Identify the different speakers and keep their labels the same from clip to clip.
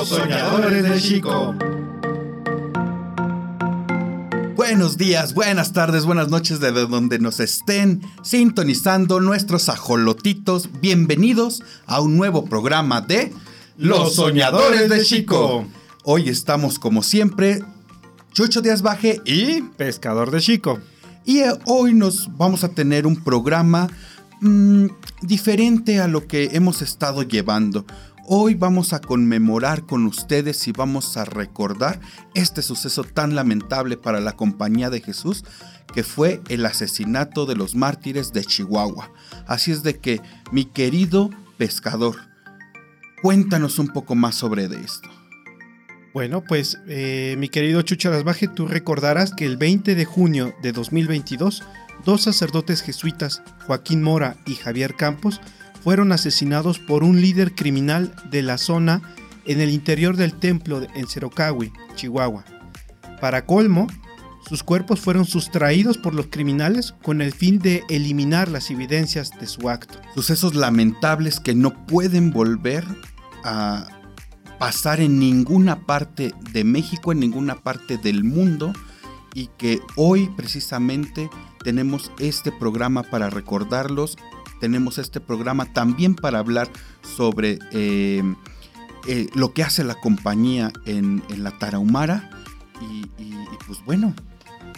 Speaker 1: Los Soñadores de Chico.
Speaker 2: Buenos días, buenas tardes, buenas noches de donde nos estén sintonizando nuestros ajolotitos. Bienvenidos a un nuevo programa de
Speaker 1: Los Soñadores de Chico.
Speaker 2: Hoy estamos como siempre, Chucho Díaz Baje y
Speaker 1: Pescador de Chico.
Speaker 2: Y eh, hoy nos vamos a tener un programa mm, diferente a lo que hemos estado llevando. Hoy vamos a conmemorar con ustedes y vamos a recordar este suceso tan lamentable para la compañía de Jesús que fue el asesinato de los mártires de Chihuahua. Así es de que, mi querido pescador, cuéntanos un poco más sobre de esto.
Speaker 1: Bueno, pues eh, mi querido Chucha Baje, tú recordarás que el 20 de junio de 2022, dos sacerdotes jesuitas, Joaquín Mora y Javier Campos, fueron asesinados por un líder criminal de la zona en el interior del templo en Cerocahui, Chihuahua. Para colmo, sus cuerpos fueron sustraídos por los criminales con el fin de eliminar las evidencias de su acto.
Speaker 2: Sucesos lamentables que no pueden volver a pasar en ninguna parte de México, en ninguna parte del mundo y que hoy precisamente tenemos este programa para recordarlos tenemos este programa también para hablar sobre eh, eh, lo que hace la compañía en, la Tarahumara. Y, pues bueno.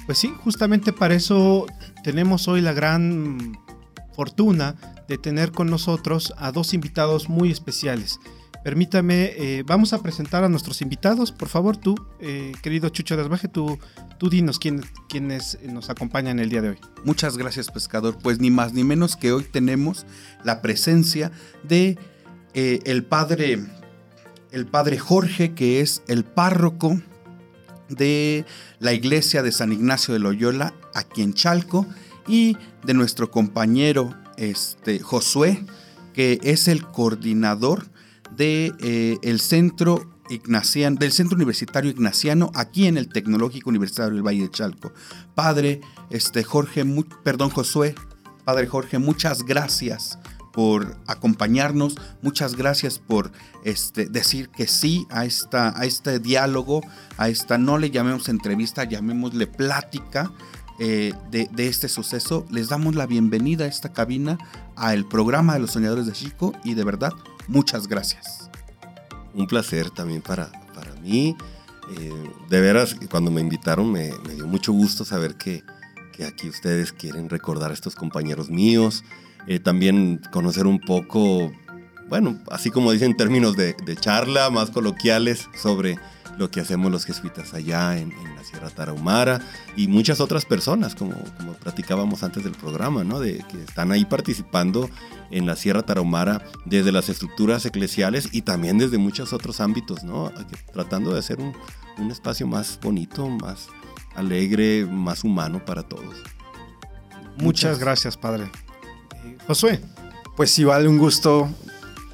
Speaker 1: Pues sí, justamente para eso tenemos hoy la gran fortuna de tener con nosotros a dos invitados muy especiales. Permítame, eh, vamos a presentar a nuestros invitados. Por favor, tú, eh, querido Chucho Desbaje, tú, tú dinos quién, quiénes nos acompañan el día de hoy.
Speaker 2: Muchas gracias, pescador. Pues ni más ni menos que hoy tenemos la presencia de eh, el padre, el padre Jorge, que es el párroco de la iglesia de San Ignacio de Loyola, aquí en Chalco, y de nuestro compañero este, Josué, que es el coordinador de, eh, el centro Ignaciano, del Centro Universitario Ignaciano aquí en el Tecnológico Universitario del Valle de Chalco. Padre este, Jorge, perdón Josué, Padre Jorge, muchas gracias por acompañarnos, muchas gracias por este, decir que sí a, esta, a este diálogo, a esta, no le llamemos entrevista, llamémosle plática eh, de, de, este suceso. Les damos la bienvenida a esta cabina, al programa de los soñadores de Chico y de verdad Muchas gracias.
Speaker 3: Un placer también para, para mí. Eh, de veras, cuando me invitaron me, dio mucho gusto saber que, que, aquí ustedes quieren recordar a estos compañeros míos. Eh, también conocer un poco, bueno, así como dicen en términos de charla, más coloquiales sobre lo que hacemos los jesuitas allá en, la Sierra Tarahumara y muchas otras personas, como, como platicábamos antes del programa, ¿no? de que están ahí participando en la Sierra Tarahumara desde las estructuras eclesiales y también desde muchos otros ámbitos, ¿no? tratando de hacer un, un espacio más bonito, más alegre, más humano para todos.
Speaker 1: Muchas, gracias, Padre. Eh, Josué.
Speaker 4: Pues igual un gusto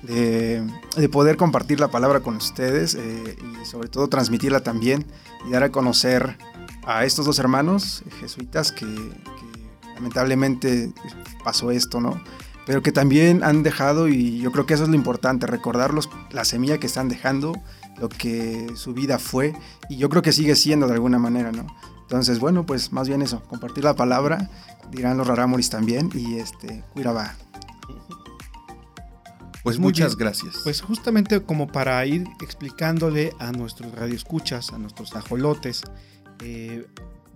Speaker 4: de, poder compartir la palabra con ustedes eh, y sobre todo transmitirla también y dar a conocer a estos dos hermanos jesuitas que, lamentablemente pasó esto, ¿no? Pero que también han dejado, y yo creo que eso es lo importante, recordarlos la semilla que están dejando, lo que su vida fue, y yo creo que sigue siendo de alguna manera, ¿no? Entonces, bueno, pues más bien eso, compartir la palabra, dirán los rarámoris también, y este, va
Speaker 2: pues muchas gracias.
Speaker 1: Pues justamente como para ir explicándole a nuestros radioescuchas, a nuestros ajolotes, eh,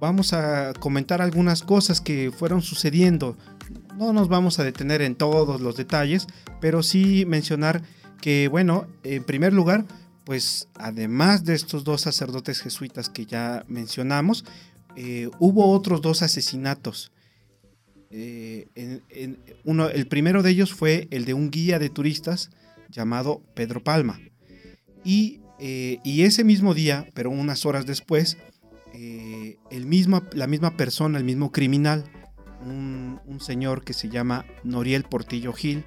Speaker 1: vamos a comentar algunas cosas que fueron sucediendo. No nos vamos a detener en todos los detalles, pero sí mencionar que, bueno, en primer lugar, pues además de estos dos sacerdotes jesuitas que ya mencionamos, eh, hubo otros dos asesinatos eh, el primero de ellos fue el de un guía de turistas llamado Pedro Palma. Y, eh, ese mismo día, pero unas horas después, eh, el mismo, la misma persona, el mismo criminal, un, señor que se llama Noriel Portillo Gil,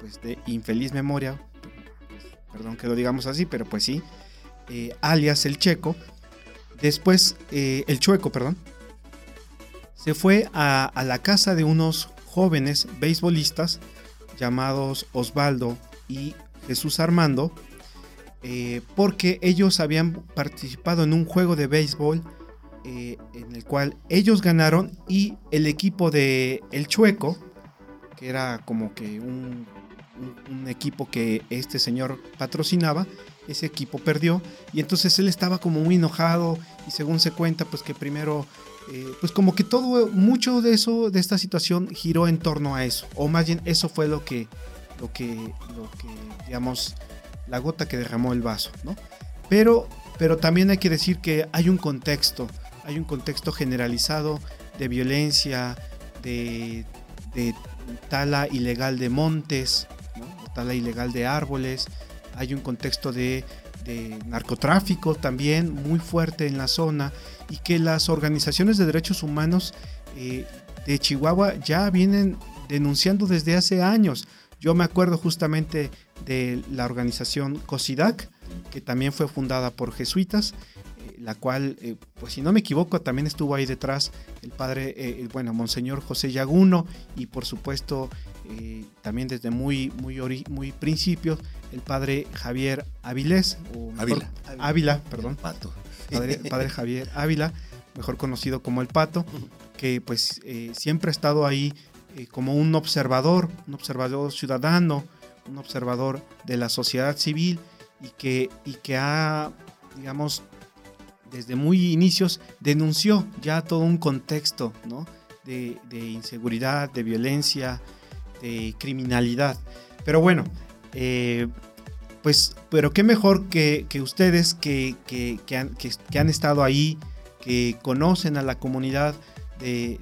Speaker 1: pues de infeliz memoria, perdón que lo digamos así, pero pues sí, alias el Checo, después, el Chueco, perdón, se fue a, la casa de unos jóvenes beisbolistas llamados Osvaldo y Jesús Armando eh, porque ellos habían participado en un juego de béisbol eh, en el cual ellos ganaron y el equipo de El Chueco, que era como que un, un equipo que este señor patrocinaba, ese equipo perdió. Y entonces él estaba como muy enojado y según se cuenta pues que primero eh, pues como que todo mucho de eso de esta situación giró en torno a eso. O más bien eso fue lo que lo que lo que digamos la gota que derramó el vaso no pero pero también hay que decir que hay un contexto hay un contexto generalizado de violencia de, de tala ilegal de montes ¿no? tala ilegal de árboles. Hay un contexto de, de, narcotráfico también muy fuerte en la zona y que las organizaciones de derechos humanos eh, de Chihuahua ya vienen denunciando desde hace años. Yo me acuerdo justamente de la organización COSIDAC, que también fue fundada por jesuitas, la cual, eh, pues si no me equivoco, también estuvo ahí detrás el padre, eh, bueno, Monseñor José Yaguno y por supuesto eh, también desde muy, muy, ori muy principios, el padre Javier Avilés, o
Speaker 3: Ávila.
Speaker 1: Ávila, perdón,
Speaker 3: El pato.
Speaker 1: padre, padre Javier Ávila, mejor conocido como el Pato, que pues eh, siempre ha estado ahí como un observador, un observador ciudadano, un observador de la sociedad civil y que, y que ha, digamos, desde muy inicios denunció ya todo un contexto ¿no? de, de inseguridad, de violencia, de criminalidad. Pero bueno, eh, pues, pero qué mejor que, que ustedes que, que, han, que han estado ahí, que conocen a la comunidad de,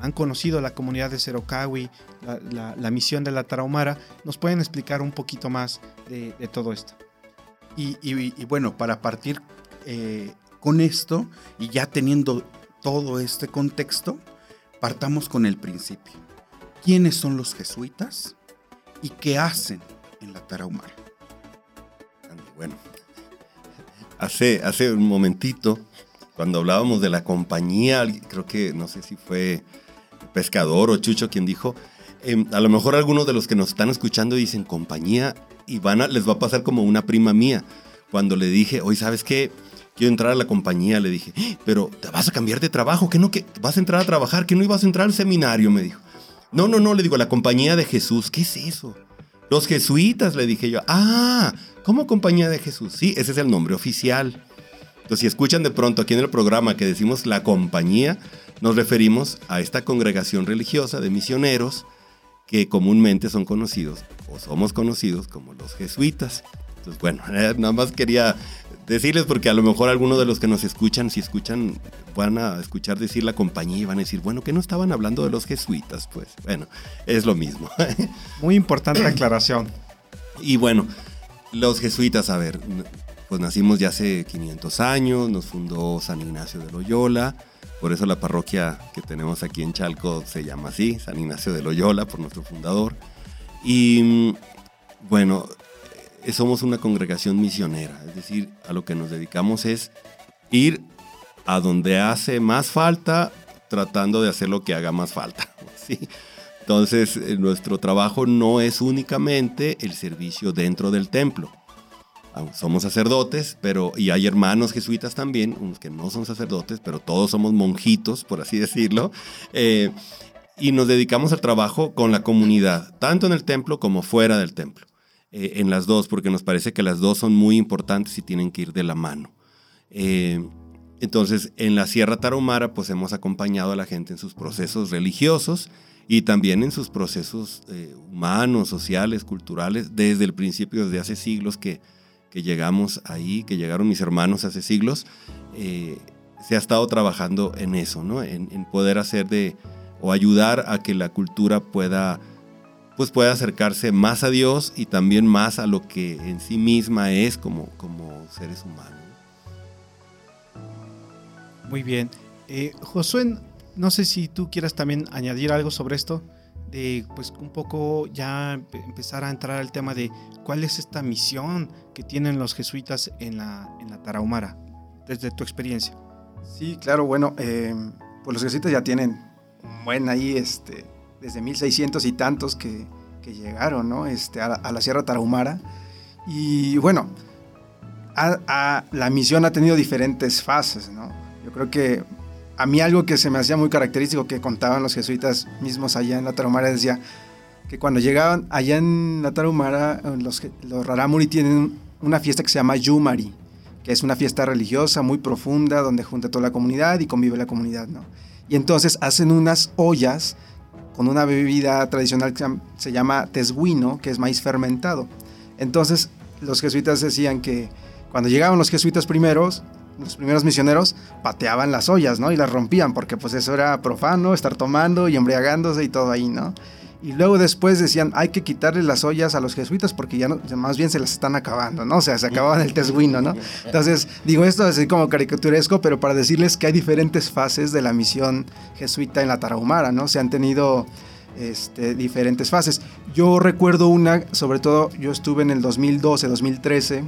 Speaker 1: han conocido a la comunidad de Cerocawi, la, la, la, misión de la Tarahumara, nos pueden explicar un poquito más de, de todo esto.
Speaker 2: Y, y, y, bueno, para partir eh, con esto y ya teniendo todo este contexto, partamos con el principio. ¿Quiénes son los jesuitas y qué hacen en la Tarahumara?
Speaker 3: Bueno, hace, hace un momentito, cuando hablábamos de la compañía, creo que no sé si fue Pescador o Chucho quien dijo, eh, a lo mejor algunos de los que nos están escuchando dicen compañía y van a, les va a pasar como una prima mía. Cuando le dije, hoy sabes qué, quiero entrar a la compañía, le dije, pero te vas a cambiar de trabajo, que no, que vas a entrar a trabajar, que no ibas a entrar al seminario, me dijo. No, no, no, le digo, la compañía de Jesús, ¿qué es eso? Los jesuitas, le dije yo, ah, ¿cómo compañía de Jesús? Sí, ese es el nombre oficial. Entonces, si escuchan de pronto aquí en el programa que decimos la compañía, nos referimos a esta congregación religiosa de misioneros que comúnmente son conocidos o somos conocidos como los jesuitas. Entonces, bueno, nada más quería decirles porque a lo mejor algunos de los que nos escuchan, si escuchan, van a escuchar decir la compañía y van a decir, bueno, que no estaban hablando de los jesuitas, pues bueno, es lo mismo.
Speaker 1: Muy importante aclaración.
Speaker 3: Y bueno, los jesuitas, a ver, pues nacimos ya hace 500 años, nos fundó San Ignacio de Loyola, por eso la parroquia que tenemos aquí en Chalco se llama así, San Ignacio de Loyola, por nuestro fundador. Y bueno, somos una congregación misionera, es decir, a lo que nos dedicamos es ir a donde hace más falta, tratando de hacer lo que haga más falta. Entonces, nuestro trabajo no es únicamente el servicio dentro del templo. Somos sacerdotes, pero y hay hermanos jesuitas también, unos que no son sacerdotes, pero todos somos monjitos, por así decirlo. Eh, y nos dedicamos al trabajo con la comunidad, tanto en el templo como fuera del templo eh, en las dos, porque nos parece que las dos son muy importantes y tienen que ir de la mano. Eh, entonces, en la Sierra Tarahumara, pues hemos acompañado a la gente en sus procesos religiosos y también en sus procesos eh, humanos, sociales, culturales, desde el principio, desde hace siglos que, que llegamos ahí, que llegaron mis hermanos hace siglos, eh, se ha estado trabajando en eso, ¿no? En, en, poder hacer de, o ayudar a que la cultura pueda pues puede acercarse más a Dios y también más a lo que en sí misma es como, como seres humanos.
Speaker 1: Muy bien. Eh, Josué, no sé si tú quieras también añadir algo sobre esto, de pues un poco ya empezar a entrar al tema de cuál es esta misión que tienen los jesuitas en la, en la Tarahumara, desde tu experiencia.
Speaker 4: Sí, claro, bueno, eh, pues los jesuitas ya tienen un buen ahí, este, desde 1600 y tantos que, que llegaron ¿no? este, a, a, la Sierra Tarahumara. Y bueno, la misión ha tenido diferentes fases, ¿no? Yo creo que a mí algo que se me hacía muy característico que contaban los jesuitas mismos allá en la Tarahumara decía que cuando llegaban allá en la Tarahumara, los, los Raramuri tienen una fiesta que se llama Yumari, que es una fiesta religiosa muy profunda donde junta toda la comunidad y convive la comunidad, ¿no? Y entonces hacen unas ollas con una bebida tradicional que se llama tesguino, que es maíz fermentado. Entonces los jesuitas decían que cuando llegaban los jesuitas primeros, los primeros misioneros pateaban las ollas, ¿no? Y las rompían, porque pues eso era profano, estar tomando y embriagándose y todo ahí, ¿no? Y luego después decían, hay que quitarle las ollas a los jesuitas porque ya no, más bien se las están acabando, ¿no? O sea, se acababan el tesguino, ¿no? Entonces, digo esto así como caricaturesco, pero para decirles que hay diferentes fases de la misión jesuita en la Tarahumara, ¿no? Se han tenido este, diferentes fases. Yo recuerdo una, sobre todo, yo estuve en el 2012, 2013,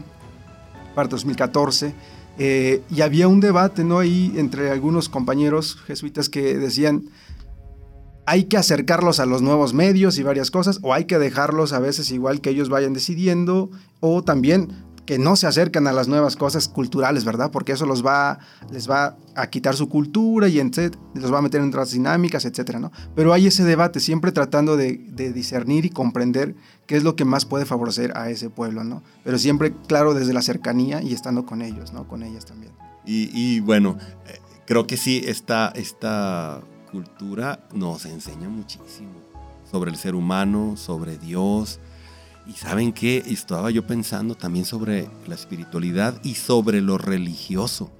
Speaker 4: parte 2014, eh, y había un debate, ¿no? Ahí entre algunos compañeros jesuitas que decían, hay que acercarlos a los nuevos medios y varias cosas, o hay que dejarlos a veces igual que ellos vayan decidiendo, o también que no se acercan a las nuevas cosas culturales, ¿verdad? Porque eso los va, les va a quitar su cultura y los va a meter en otras dinámicas, etcétera, ¿no? Pero hay ese debate, siempre tratando de, discernir y comprender qué es lo que más puede favorecer a ese pueblo, ¿no? Pero siempre, claro, desde la cercanía y estando con ellos, ¿no? Con ellas también.
Speaker 3: Y, bueno, eh, creo que sí, esta, esta cultura nos enseña muchísimo sobre el ser humano, sobre Dios. Y saben qué, estaba yo pensando también sobre la espiritualidad y sobre lo religioso.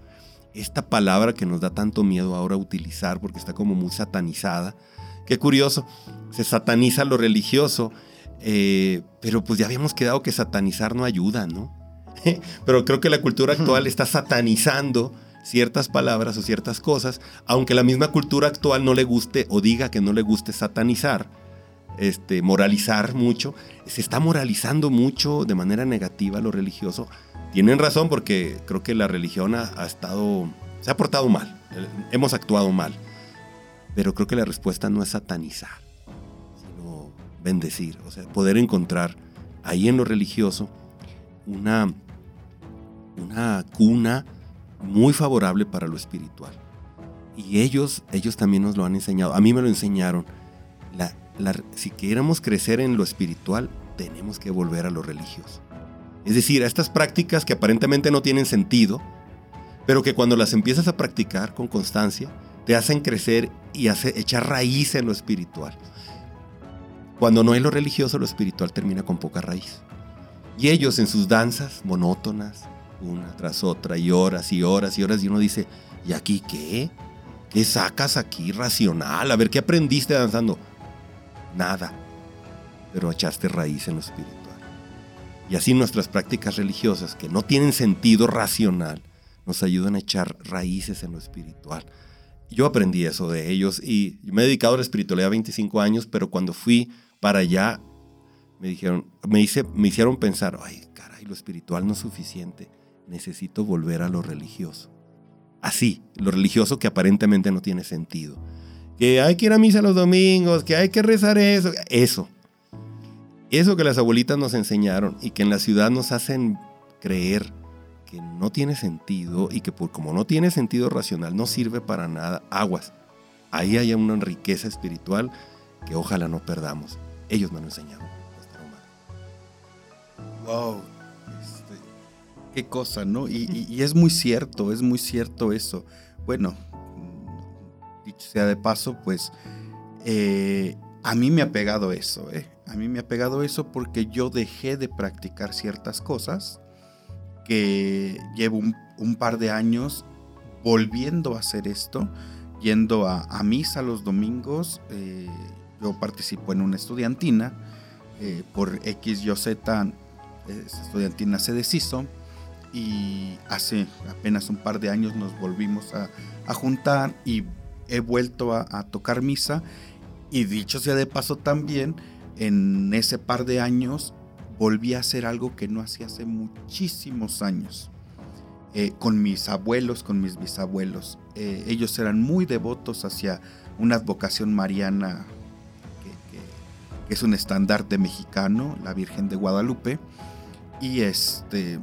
Speaker 3: Esta palabra que nos da tanto miedo ahora utilizar porque está como muy satanizada. Qué curioso, se sataniza lo religioso, eh, pero pues ya habíamos quedado que satanizar no ayuda, ¿no? pero creo que la cultura actual está satanizando ciertas palabras o ciertas cosas, aunque la misma cultura actual no le guste o diga que no le guste satanizar, este, moralizar mucho, se está moralizando mucho de manera negativa lo religioso. Tienen razón porque creo que la religión ha, estado, se ha portado mal, hemos actuado mal, pero creo que la respuesta no es satanizar, sino bendecir, o sea, poder encontrar ahí en lo religioso una, una cuna, muy favorable para lo espiritual. Y ellos, ellos también nos lo han enseñado. A mí me lo enseñaron. Si queremos crecer en lo espiritual, tenemos que volver a lo religioso. Es decir, a estas prácticas que aparentemente no tienen sentido, pero que cuando las empiezas a practicar con constancia, te hacen crecer y hace, echar raíz en lo espiritual. Cuando no hay lo religioso, lo espiritual termina con poca raíz. Y ellos en sus danzas monótonas, una tras otra y horas y horas y horas y uno dice, ¿y aquí qué? ¿Qué sacas aquí racional? A ver, ¿qué aprendiste danzando? Nada, pero echaste raíz en lo espiritual. Y así nuestras prácticas religiosas, que no tienen sentido racional, nos ayudan a echar raíces en lo espiritual. Yo aprendí eso de ellos y me he dedicado a la espiritualidad 25 años, pero cuando fui para allá, me dijeron, me, hice, me hicieron pensar, ay, caray, lo espiritual no es suficiente necesito volver a lo religioso. Así, lo religioso que aparentemente no tiene sentido. Que hay que ir a misa los domingos, que hay que rezar eso. Eso. Eso que las abuelitas nos enseñaron y que en la ciudad nos hacen creer que no tiene sentido y que por como no tiene sentido racional no sirve para nada, aguas. Ahí hay una riqueza espiritual que ojalá no perdamos. Ellos nos lo enseñaron.
Speaker 2: Wow, qué cosa, ¿no? Y, es muy cierto, es muy cierto eso. Bueno, dicho sea de paso, pues eh, a mí me ha pegado eso, ¿eh? A mí me ha pegado eso porque yo dejé de practicar ciertas cosas que llevo un, par de años volviendo a hacer esto, yendo a, misa los domingos. Eh, yo participo en una estudiantina, eh, por X, Y, Z, estudiantina se deshizo y hace apenas un par de años nos volvimos a, juntar y he vuelto a, tocar misa y dicho sea de paso también, en ese par de años volví a hacer algo que no hacía hace muchísimos años. Eh, con mis abuelos, con mis bisabuelos. Eh, ellos eran muy devotos hacia una advocación mariana que, es un estandarte mexicano, la Virgen de Guadalupe. Y este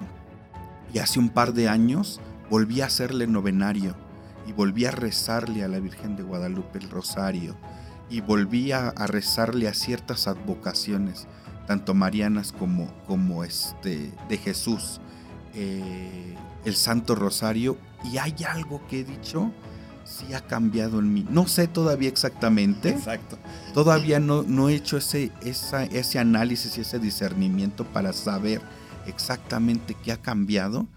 Speaker 2: Y hace un par de años volví a hacerle novenario y volví a rezarle a la Virgen de Guadalupe el rosario y volví a, rezarle a ciertas advocaciones, tanto marianas como, como este, de Jesús, eh, el Santo Rosario, y hay algo que he dicho, sí ha cambiado en mí. No sé todavía exactamente.
Speaker 3: Exacto.
Speaker 2: Todavía no, no he hecho ese, ese análisis y ese discernimiento para saber exactamente qué ha cambiado,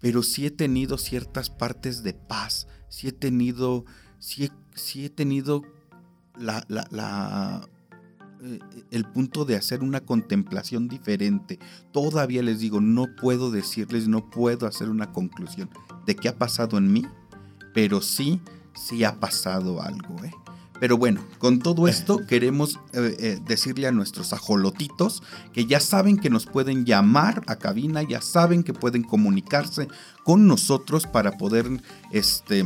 Speaker 2: pero sí he tenido ciertas partes de paz, sí he tenido, sí he, he tenido la, la, eh, el punto de hacer una contemplación diferente. Todavía les digo, no puedo decirles, no puedo hacer una conclusión de qué ha pasado en mí, pero sí, sí ha pasado algo. ¿eh? Pero bueno, con todo esto queremos eh, eh, decirle a nuestros ajolotitos que ya saben que nos pueden llamar a cabina, ya saben que pueden comunicarse con nosotros para poder este,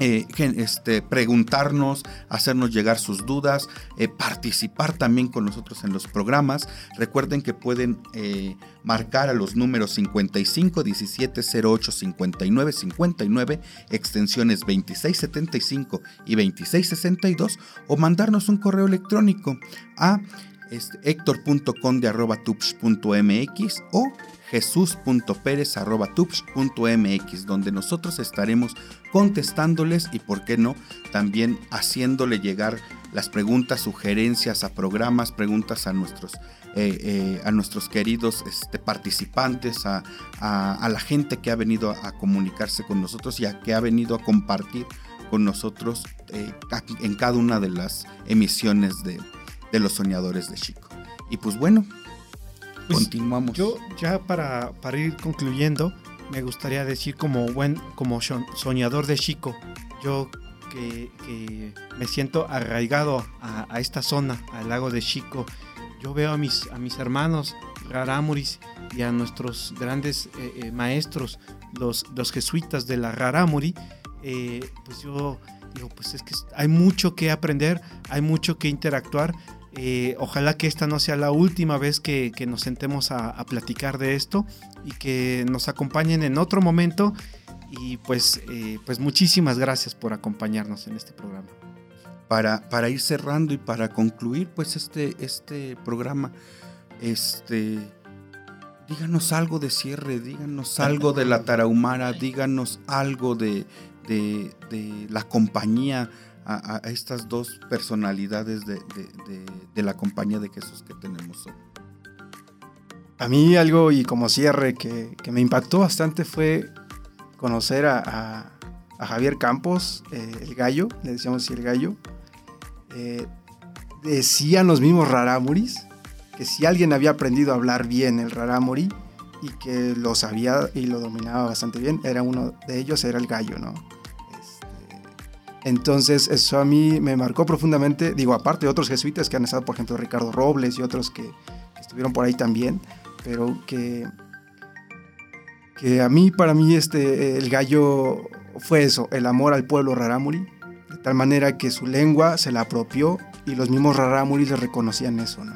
Speaker 2: eh, este, preguntarnos, hacernos llegar sus dudas, eh, participar también con nosotros en los programas. Recuerden que pueden eh, marcar a los números 55 17 08 59 59, extensiones 2675 y 2662 o mandarnos un correo electrónico a este, hector.conde.tupsh.mx o jesús.pérez.tupsh.mx, donde nosotros estaremos contestándoles y, por qué no, también haciéndole llegar las preguntas, sugerencias a programas, preguntas a nuestros, eh, eh, a nuestros queridos este, participantes, a, la gente que ha venido a, comunicarse con nosotros y a que ha venido a compartir con nosotros eh, en cada una de las emisiones de, de los soñadores de Chico. Y pues bueno, pues, continuamos.
Speaker 1: Yo ya para, para ir concluyendo, me gustaría decir como buen, como soñador de Chico, yo que, me siento arraigado a, esta zona, al lago de Chico, yo veo a mis, a mis hermanos Raramuris y a nuestros grandes eh, eh, maestros, los, los jesuitas de la Raramuri, eh, pues yo digo, pues es que hay mucho que aprender, hay mucho que interactuar eh, ojalá que esta no sea la última vez que, nos sentemos a, platicar de esto y que nos acompañen en otro momento. Y pues, eh, pues muchísimas gracias por acompañarnos en este programa.
Speaker 2: Para, para ir cerrando y para concluir pues este, este programa, este, díganos algo de cierre, díganos algo de la Tarahumara, díganos algo de, de, de la compañía a, estas dos personalidades de, la compañía de Jesús que tenemos hoy.
Speaker 4: A mí algo y como cierre que, me impactó bastante fue conocer a, Javier Campos, eh, el gallo, le decíamos así el gallo. Eh, decían los mismos rarámuris que si alguien había aprendido a hablar bien el rarámuri y que lo sabía y lo dominaba bastante bien, era uno de ellos, era el gallo, ¿no? Entonces eso a mí me marcó profundamente, digo, aparte de otros jesuitas que han estado, por ejemplo, Ricardo Robles y otros que, estuvieron por ahí también, pero que, que a mí, para mí, este, el gallo fue eso, el amor al pueblo rarámuri, de tal manera que su lengua se la apropió y los mismos rarámuris le reconocían eso, ¿no?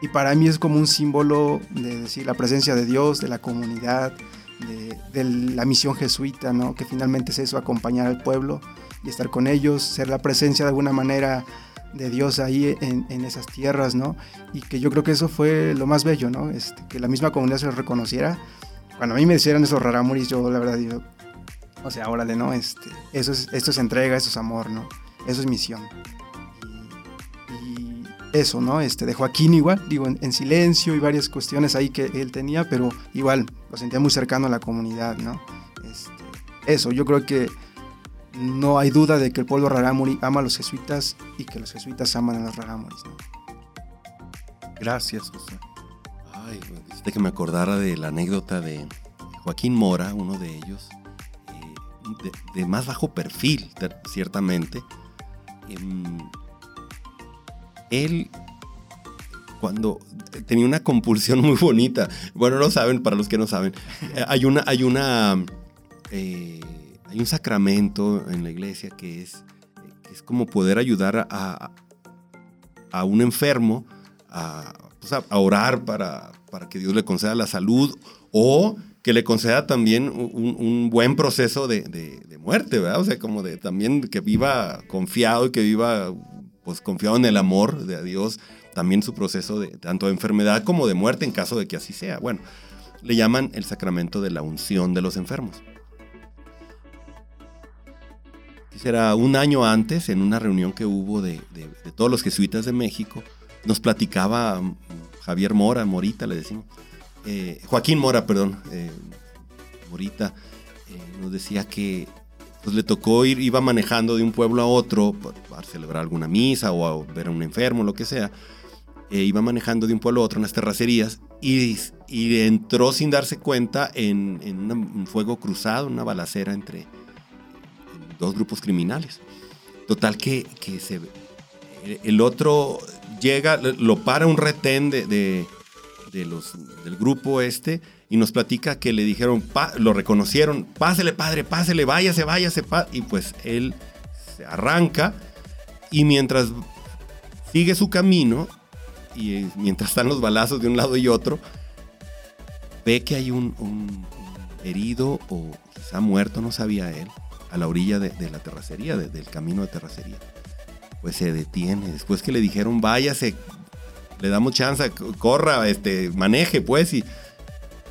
Speaker 4: Y, y para mí es como un símbolo de decir la presencia de Dios, de la comunidad, de, la misión jesuita, ¿no? que finalmente es eso, acompañar al pueblo y estar con ellos, ser la presencia de alguna manera de Dios ahí en, esas tierras, ¿no? Y que yo creo que eso fue lo más bello, ¿no? Este, que la misma comunidad se lo reconociera. Cuando a mí me hicieran esos rarámuris, yo la verdad digo, o sea, órale, ¿no? Este, eso es, esto es entrega, eso es amor, ¿no? Eso es misión eso, ¿no? Este, de Joaquín igual, digo, en, silencio y varias cuestiones ahí que él tenía, pero igual lo sentía muy cercano a la comunidad, ¿no? Este, eso, yo creo que no hay duda de que el pueblo rarámuri ama a los jesuitas y que los jesuitas aman a los rarámuris.
Speaker 2: Gracias, José.
Speaker 3: Ay, que me acordara de la anécdota de Joaquín Mora, uno de ellos, eh, de, más bajo perfil, ciertamente. Em, él cuando tenía una compulsión muy bonita. Bueno, no saben, para los que no saben. Eh, hay una, hay una, eh, hay un sacramento en la iglesia que es, es como poder ayudar a, a un enfermo a, pues, a, orar para, para que Dios le conceda la salud o que le conceda también un, un buen proceso de, de, de, muerte, ¿verdad? O sea, como de también que viva confiado y que viva pues confiado en el amor de Dios, también su proceso de tanto de enfermedad como de muerte en caso de que así sea. Bueno, le llaman el sacramento de la unción de los enfermos. Será un año antes, en una reunión que hubo de, de, de todos los jesuitas de México, nos platicaba mm, Javier Mora, Morita le decimos, eh, Joaquín Mora, perdón, eh, Morita, eh, nos decía que pues, le tocó ir, iba manejando de un pueblo a otro para celebrar alguna misa o a ver a un enfermo, lo que sea. Iba manejando de un pueblo a otro en las terracerías y, y entró sin darse cuenta en, en una, un fuego cruzado, una balacera entre dos grupos criminales. Total que, que se, el otro llega, lo para un retén de, de, de los, del grupo este y nos platica que le dijeron, lo reconocieron, pásele padre, pásele, váyase, váyase, y pues él se arranca y mientras sigue su camino y mientras están los balazos de un lado y otro, ve que hay un, un herido o quizá muerto, no sabía él, a la orilla de, de la terracería, de, del camino de terracería. Pues se detiene. Después que le dijeron, váyase, le damos chance, corra, este, maneje, pues, y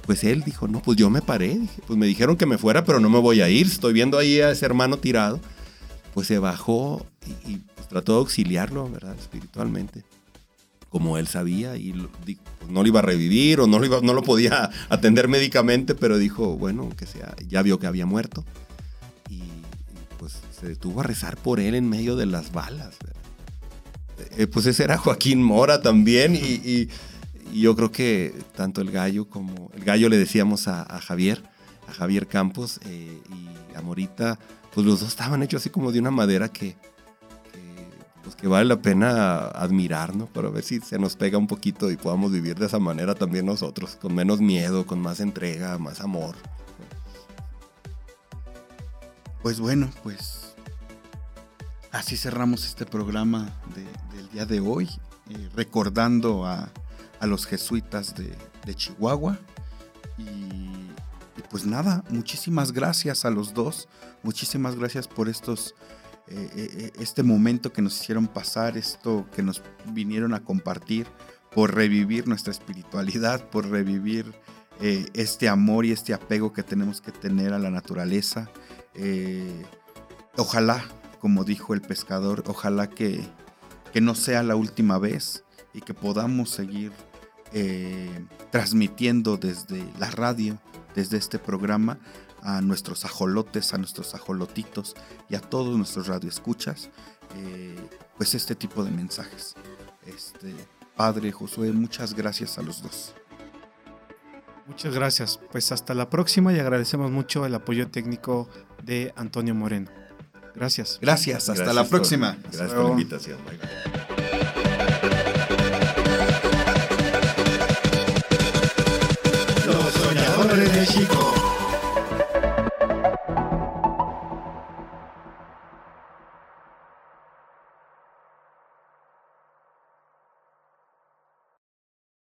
Speaker 3: pues él dijo, no, pues yo me paré, dije, pues me dijeron que me fuera, pero no me voy a ir, estoy viendo ahí a ese hermano tirado, pues se bajó y, y pues, trató de auxiliarlo, ¿verdad? Espiritualmente, como él sabía, y pues, no lo iba a revivir o no lo, no lo podía atender médicamente, pero dijo, bueno, que sea, ya vio que había muerto, y, pues se detuvo a rezar por él en medio de las balas. Eh, pues ese era Joaquín Mora también y, yo creo que tanto el gallo como el gallo le decíamos a, Javier, a Javier Campos eh, y a Morita, pues los dos estaban hechos así como de una madera que, pues que vale la pena admirar, ¿no? Para ver si se nos pega un poquito y podamos vivir de esa manera también nosotros, con menos miedo, con más entrega, más amor.
Speaker 2: Pues bueno, pues así cerramos este programa de, del día de hoy, eh, recordando a, a, los jesuitas de, de Chihuahua. Y, pues nada, muchísimas gracias a los dos, muchísimas gracias por estos, eh, eh, este momento que nos hicieron pasar, esto que nos vinieron a compartir, por revivir nuestra espiritualidad, por revivir eh, este amor y este apego que tenemos que tener a la naturaleza. ojalá como dijo el pescador, ojalá que, que no sea la última vez y que podamos seguir eh, transmitiendo desde la radio, desde este programa, a nuestros ajolotes, a nuestros ajolotitos y a todos nuestros radioescuchas, eh, pues este tipo de mensajes. Este, padre Josué, muchas gracias a los dos.
Speaker 1: Muchas gracias. Pues hasta la próxima y agradecemos mucho el apoyo técnico de Antonio Moreno. Gracias.
Speaker 2: Gracias. Hasta gracias la próxima.
Speaker 3: Por, gracias por la invitación. Bye, bye.